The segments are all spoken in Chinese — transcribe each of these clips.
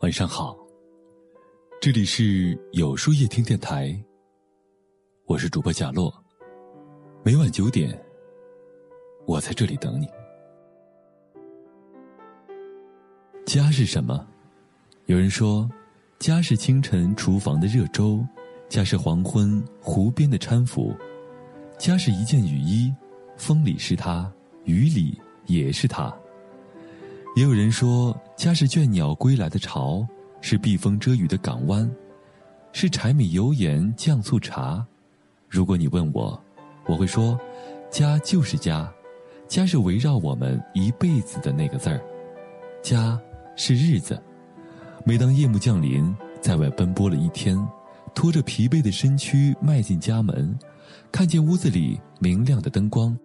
晚上好，这里是有书夜听电台，我是主播贾洛。每晚九点，我在这里等你。家是什么？有人说，家是清晨厨房的热粥，家是黄昏湖边的搀扶，家是一件雨衣，风里是它，雨里也是它。也有人说，家是倦鸟归来的巢，是避风遮雨的港湾，是柴米油盐酱醋茶。如果你问我，我会说，家就是家，家是围绕我们一辈子的那个字儿。家是日子，每当夜幕降临，在外奔波了一天，拖着疲惫的身躯迈进家门，看见屋子里明亮的灯光，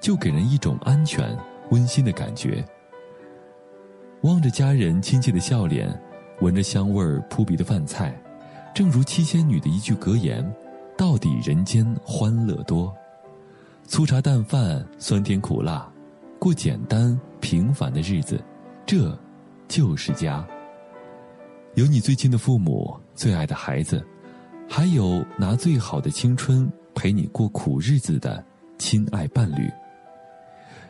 就给人一种安全、温馨的感觉。望着家人亲切的笑脸，闻着香味儿扑鼻的饭菜，正如七仙女的一句格言：“到底人间欢乐多。”粗茶淡饭，酸甜苦辣，过简单平凡的日子，这，就是家。有你最亲的父母，最爱的孩子，还有拿最好的青春陪你过苦日子的亲爱伴侣。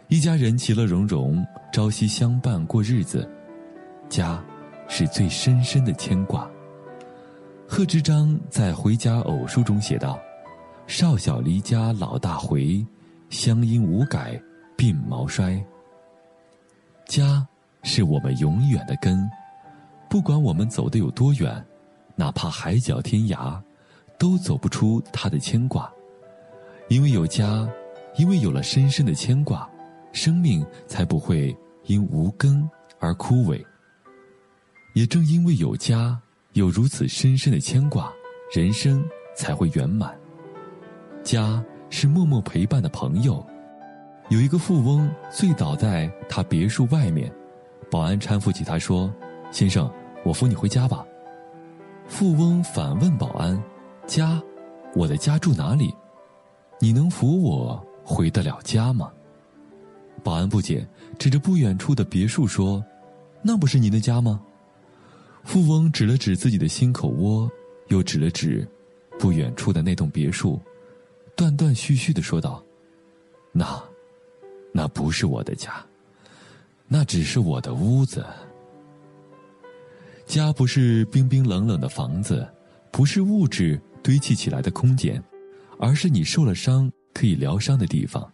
一家人其乐融融，朝夕相伴过日子，家是最深深的牵挂。贺知章在《回家偶书》中写道：“少小离家老大回，乡音无改鬓毛衰。”家是我们永远的根，不管我们走得有多远，哪怕海角天涯，都走不出他的牵挂。因为有家，因为有了深深的牵挂。生命才不会因无根而枯萎。也正因为有家，有如此深深的牵挂，人生才会圆满。家是默默陪伴的朋友。有一个富翁醉倒在他别墅外面，保安搀扶起他说：“先生，我扶你回家吧。”富翁反问保安：“家，我的家住哪里？你能扶我回得了家吗？”保安不解，指着不远处的别墅说：“那不是您的家吗？”富翁指了指自己的心口窝，又指了指不远处的那栋别墅，断断续续的说道：“那，那不是我的家，那只是我的屋子。家不是冰冰冷冷的房子，不是物质堆砌起来的空间，而是你受了伤可以疗伤的地方，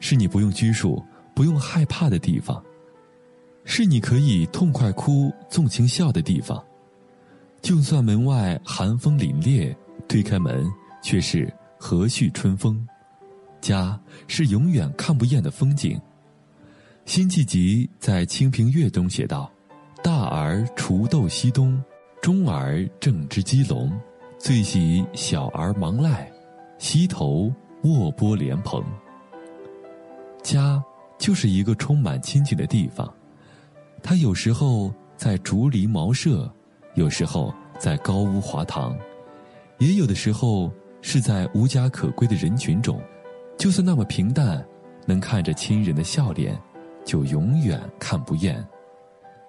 是你不用拘束。”不用害怕的地方，是你可以痛快哭、纵情笑的地方。就算门外寒风凛冽，推开门却是和煦春风。家是永远看不厌的风景。辛弃疾在《清平乐》中写道：“大儿锄豆溪东，中儿正织鸡笼，最喜小儿忙赖，溪头卧剥莲蓬。”家。就是一个充满亲情的地方，它有时候在竹篱茅舍，有时候在高屋华堂，也有的时候是在无家可归的人群中。就算那么平淡，能看着亲人的笑脸，就永远看不厌。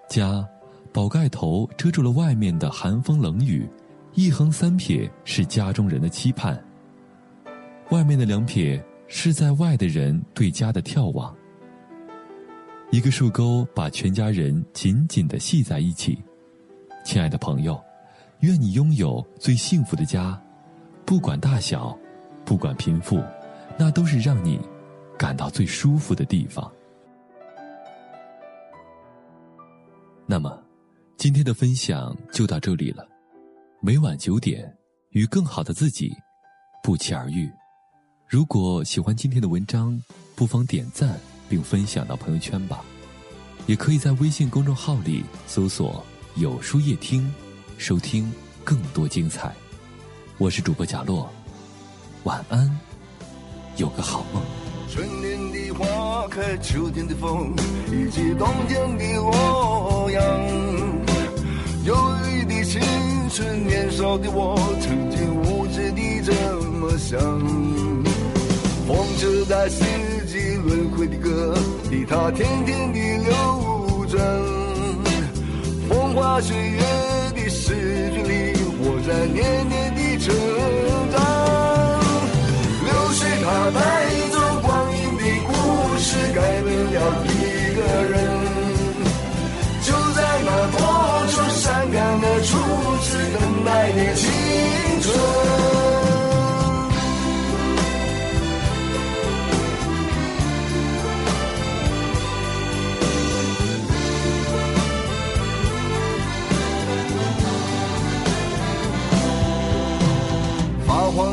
家，宝盖头遮住了外面的寒风冷雨，一横三撇是家中人的期盼。外面的两撇是在外的人对家的眺望。一个树钩把全家人紧紧的系在一起，亲爱的朋友，愿你拥有最幸福的家，不管大小，不管贫富，那都是让你感到最舒服的地方。那么，今天的分享就到这里了。每晚九点，与更好的自己不期而遇。如果喜欢今天的文章，不妨点赞。并分享到朋友圈吧，也可以在微信公众号里搜索“有书夜听”，收听更多精彩。我是主播贾洛，晚安，有个好梦。春天的花开，秋天的风，以及冬天的洛阳。忧郁的青春，年少的我，曾经无知地这么想。风车在四。轮回的歌，里它天天地流转。风花雪月的诗句里，我在年年的成长。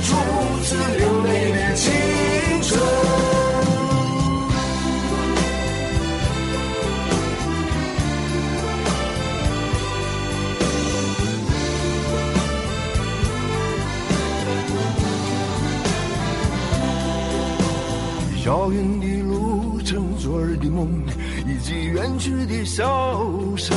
初次流泪的青春。遥远的路程，昨日的梦，以及远去的笑声。